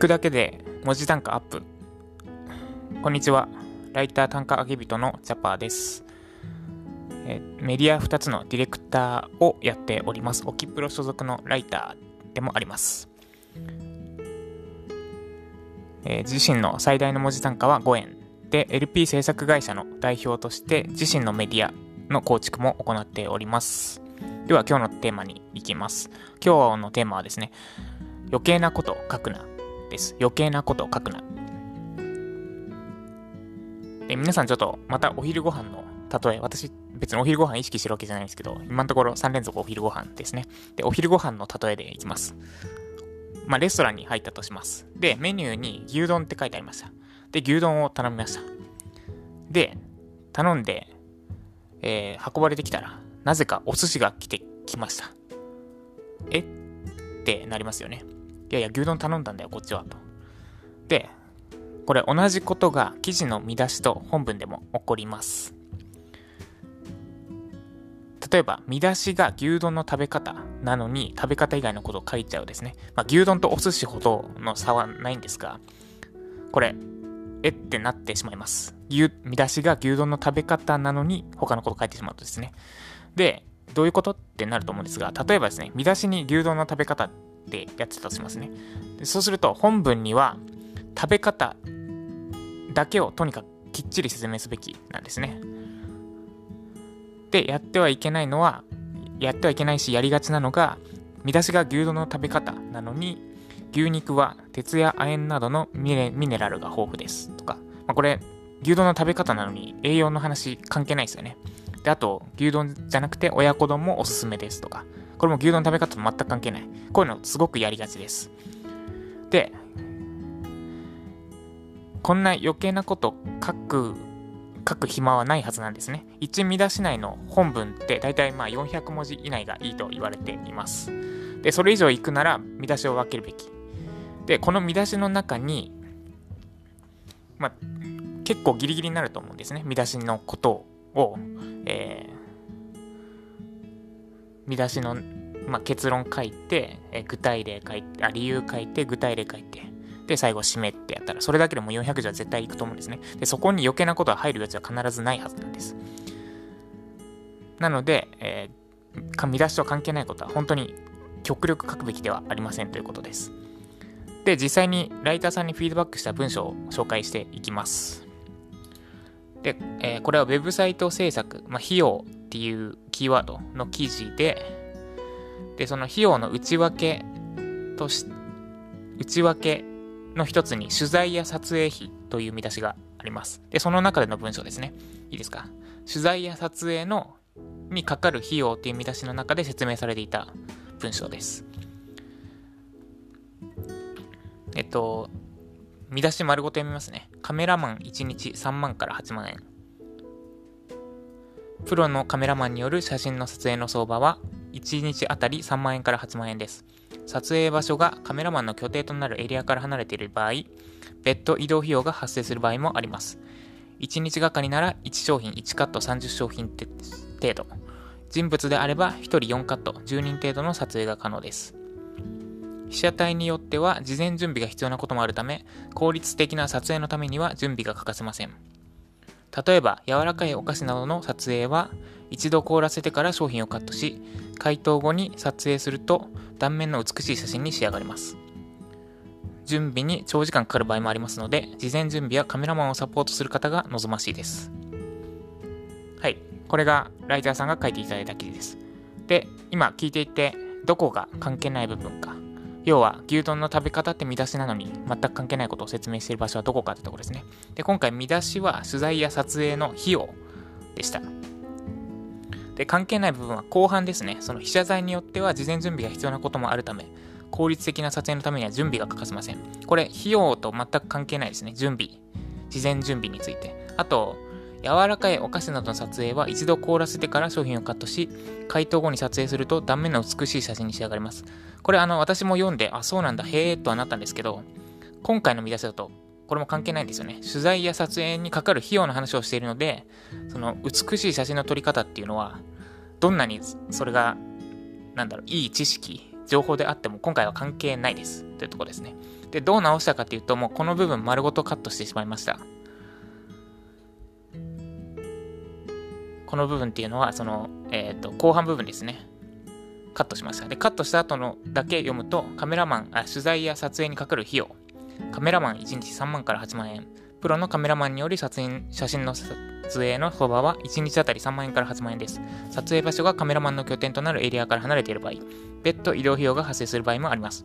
聞くだけで文字単価アップ。こんにちは。ライター単価上げ人のジャパーです。えメディア2つのディレクターをやっております。オキプロ所属のライターでもあります。え自身の最大の文字単価は5円で LP 制作会社の代表として自身のメディアの構築も行っております。では今日のテーマに行きます。今日のテーマはですね、余計なこと書くなです。余計なことを書くな。で、皆さんちょっとまたお昼ご飯の例え、私別にお昼ご飯意識してるわけじゃないんですけど、今のところ3連続お昼ご飯ですね。で、お昼ご飯の例えでいきます。まあ、レストランに入ったとします。で、メニューに牛丼って書いてありました。で、牛丼を頼みました。で、頼んで、えー、運ばれてきたら、なぜかお寿司が来てきました。え？ってなりますよね。いやいや、牛丼頼んだんだよ、こっちは。と。で、これ同じことが記事の見出しと本文でも起こります。例えば、見出しが牛丼の食べ方なのに、食べ方以外のことを書いちゃうですね。まあ、牛丼とお寿司ほどの差はないんですが、これ、えってなってしまいます。見出しが牛丼の食べ方なのに、他のこと書いてしまうとですね。で、どういうこと？ってなると思うんですが、例えばですね、見出しに牛丼の食べ方ってやってたとしますね。でそうすると、本文には食べ方だけをとにかくきっちり説明すべきなんですね。で、やってはいけないのは、やってはいけないし、やりがちなのが、見出しが牛丼の食べ方なのに、牛肉は鉄や亜鉛などのミネラルが豊富ですとか、まあ、これ、牛丼の食べ方なのに栄養の話関係ないですよね。で、あと、牛丼じゃなくて親子丼もおすすめですとか、これも牛丼食べ方と全く関係ない。こういうのすごくやりがちです。で、こんな余計なこと書く、書く暇はないはずなんですね。1見出し内の本文って大体まあ400文字以内がいいと言われています。で、それ以上行くなら見出しを分けるべき。で、この見出しの中に、まあ、結構ギリギリになると思うんですね。見出しのことを、えー、見出しの、まあ、結論書いて、え具体例書いて、あ、理由書いて、具体例書いて、で、最後締めってやったら、それだけでも400字は絶対いくと思うんですね。で、そこに余計なことが入るやつは必ずないはずなんです。なので、えー、見出しと関係ないことは本当に極力書くべきではありませんということです。で、実際にライターさんにフィードバックした文章を紹介していきます。で、えー、これはウェブサイト制作、まあ、費用っていうキーワードの記事で、で、その費用の内訳とし、内訳の一つに取材や撮影費という見出しがあります。で、その中での文章ですね。いいですか？取材や撮影のにかかる費用っていう見出しの中で説明されていた文章です。えっと、見出し丸ごと読みますね。カメラマン1日3万から8万円。プロのカメラマンによる写真の撮影の相場は1日あたり3万円から8万円です。撮影場所がカメラマンの拠点となるエリアから離れている場合、別途移動費用が発生する場合もあります。1日がかりなら1商品1カット30商品程度。人物であれば1人4カット10人程度の撮影が可能です。被写体によっては事前準備が必要なこともあるため、効率的な撮影のためには準備が欠かせません。例えば、柔らかいお菓子などの撮影は、一度凍らせてから商品をカットし、解凍後に撮影すると断面の美しい写真に仕上がります。準備に長時間かかる場合もありますので、事前準備やカメラマンをサポートする方が望ましいです。はい。これがライターさんが書いていただいた記事です。で、今聞いていて、どこが関係ない部分か要は牛丼の食べ方って見出しなのに全く関係ないことを説明している場所はどこかってところですね。で、今回見出しは取材や撮影の費用でした。で、関係ない部分は後半ですね。その被写材によっては事前準備が必要なこともあるため、効率的な撮影のためには準備が欠かせません。これ、費用と全く関係ないですね。準備。事前準備について。あと、柔らかいお菓子などの撮影は一度凍らせてから商品をカットし、解凍後に撮影すると断面の美しい写真に仕上がります。これあの私も読んで、あ、そうなんだ、へえとはなったんですけど、今回の見出しだと、これも関係ないんですよね。取材や撮影にかかる費用の話をしているので、その美しい写真の撮り方っていうのは、どんなにそれが、なんだろう、いい知識、情報であっても今回は関係ないです。というところですね。で、どう直したかっていうと、もうこの部分丸ごとカットしてしまいました。この部分っていうのは、その、え、ー、と、後半部分ですね。カットしました。で、カットした後のだけ読むと、カメラマン、あ取材や撮影にかかる費用。カメラマン1日3万から8万円。プロのカメラマンにより撮影写真の撮影の相場は1日あたり3万円から8万円です。撮影場所がカメラマンの拠点となるエリアから離れている場合、別途移動費用が発生する場合もあります。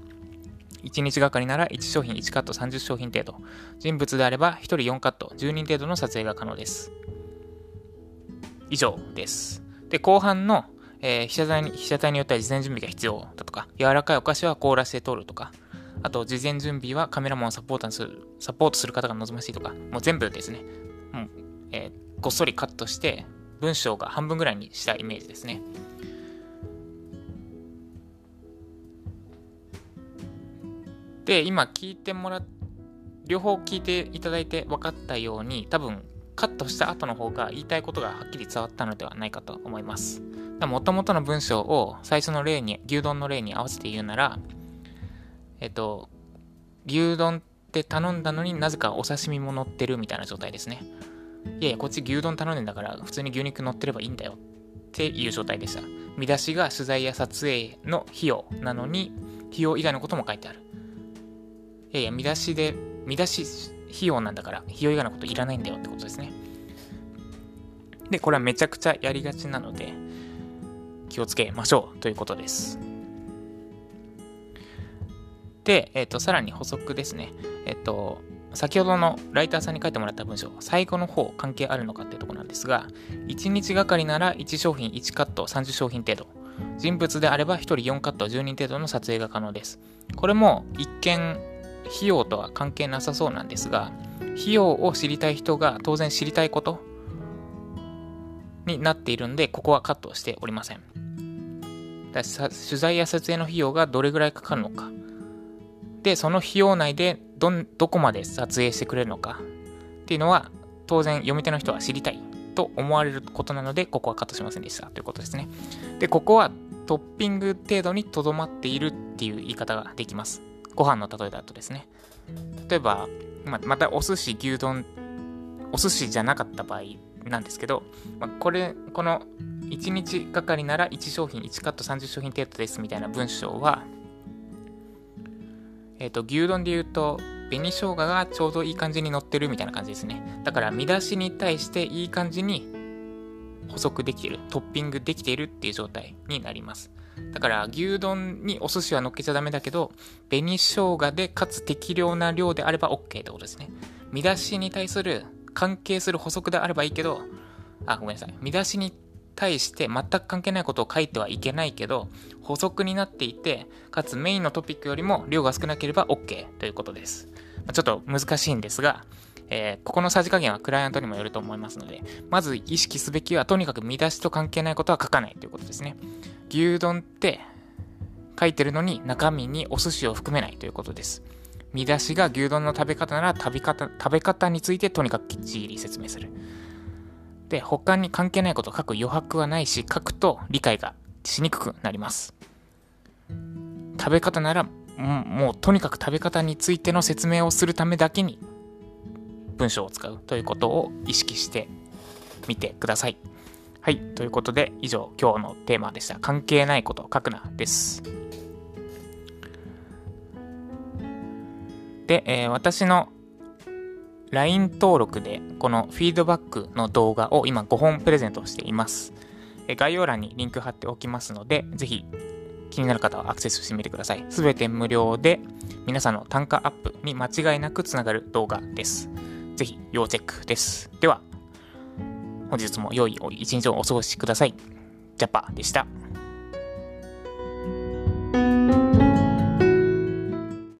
1日がかりなら1商品1カット30商品程度。人物であれば1人4カット10人程度の撮影が可能です。以上です。で、後半の、えー、被写体に被写体によっては事前準備が必要だとか、柔らかいお菓子は凍らせて通るとか、あと、事前準備はカメラマンをサポートする、サポートする方が望ましいとか、もう全部ですね、もう、えー、ごっそりカットして、文章が半分ぐらいにしたイメージですね。で、今聞いてもら、両方聞いていただいて分かったように、多分カットした後の方が言いたいことがはっきり伝わったのではないかと思います。もともとの文章を最初の例に、牛丼の例に合わせて言うなら、えっと、牛丼って頼んだのになぜかお刺身も乗ってるみたいな状態ですね。いやいや、こっち牛丼頼んでんだから普通に牛肉乗ってればいいんだよっていう状態でした。見出しが取材や撮影の費用なのに、費用以外のことも書いてある。いやいや、見出しで、見出し費用なんだから、費用以外のこといらないんだよってことですね。で、これはめちゃくちゃやりがちなので、気をつけましょうということです。で、えっ、ー、と、さらに補足ですね。えっ、ー、と、先ほどのライターさんに書いてもらった文章、最後の方関係あるのかっていうところなんですが、1日がかりなら1商品1カット30商品程度。人物であれば1人4カット10人程度の撮影が可能です。これも一見費用とは関係なさそうなんですが、費用を知りたい人が当然知りたいことになっているんで、ここはカットしておりません。取材や撮影の費用がどれぐらいかかるのか。で、その費用内でど、どこまで撮影してくれるのかっていうのは、当然読み手の人は知りたいと思われることなので、ここはカットしませんでしたということですね。で、ここはトッピング程度にとどまっているっていう言い方ができます。ご飯の例えだとですね。例えば、ままたお寿司、牛丼、お寿司じゃなかった場合なんですけど、まこれ、この1日がかりなら1商品1カット30商品程度ですみたいな文章は、えっ、ー、と、牛丼で言うと、紅生姜がちょうどいい感じに乗ってるみたいな感じですね。だから見出しに対していい感じに補足できてる、トッピングできているっていう状態になります。だから牛丼にお寿司は乗っけちゃダメだけど、紅生姜でかつ適量な量であれば OK ってことですね。見出しに対する関係する補足であればいいけど、あ、ごめんなさい。見出しに対して全く関係ないことを書いてはいけないけど、補足になっていて、かつメインのトピックよりも量が少なければ OK ということです。まちょっと難しいんですが、えー、ここのさじ加減はクライアントにもよると思いますので、まず意識すべきはとにかく見出しと関係ないことは書かないということですね。牛丼って書いてるのに中身にお寿司を含めないということです。見出しが牛丼の食べ方なら食べ方食べ方についてとにかくきっちり説明する。で、他に関係ないことを書く余白はないし、書くと理解がしにくくなります。食べ方なら、もうとにかく食べ方についての説明をするためだけに文章を使うということを意識してみてください。はい。ということで、以上、今日のテーマでした。関係ないこと書くなです。で、えー、私の LINE 登録でこのフィードバックの動画を今5本プレゼントしています。概要欄にリンク貼っておきますので、ぜひ気になる方はアクセスしてみてください。すべて無料で皆さんの単価アップに間違いなくつながる動画です。ぜひ要チェックです。では、本日も良い一日をお過ごしください。ジャパでした。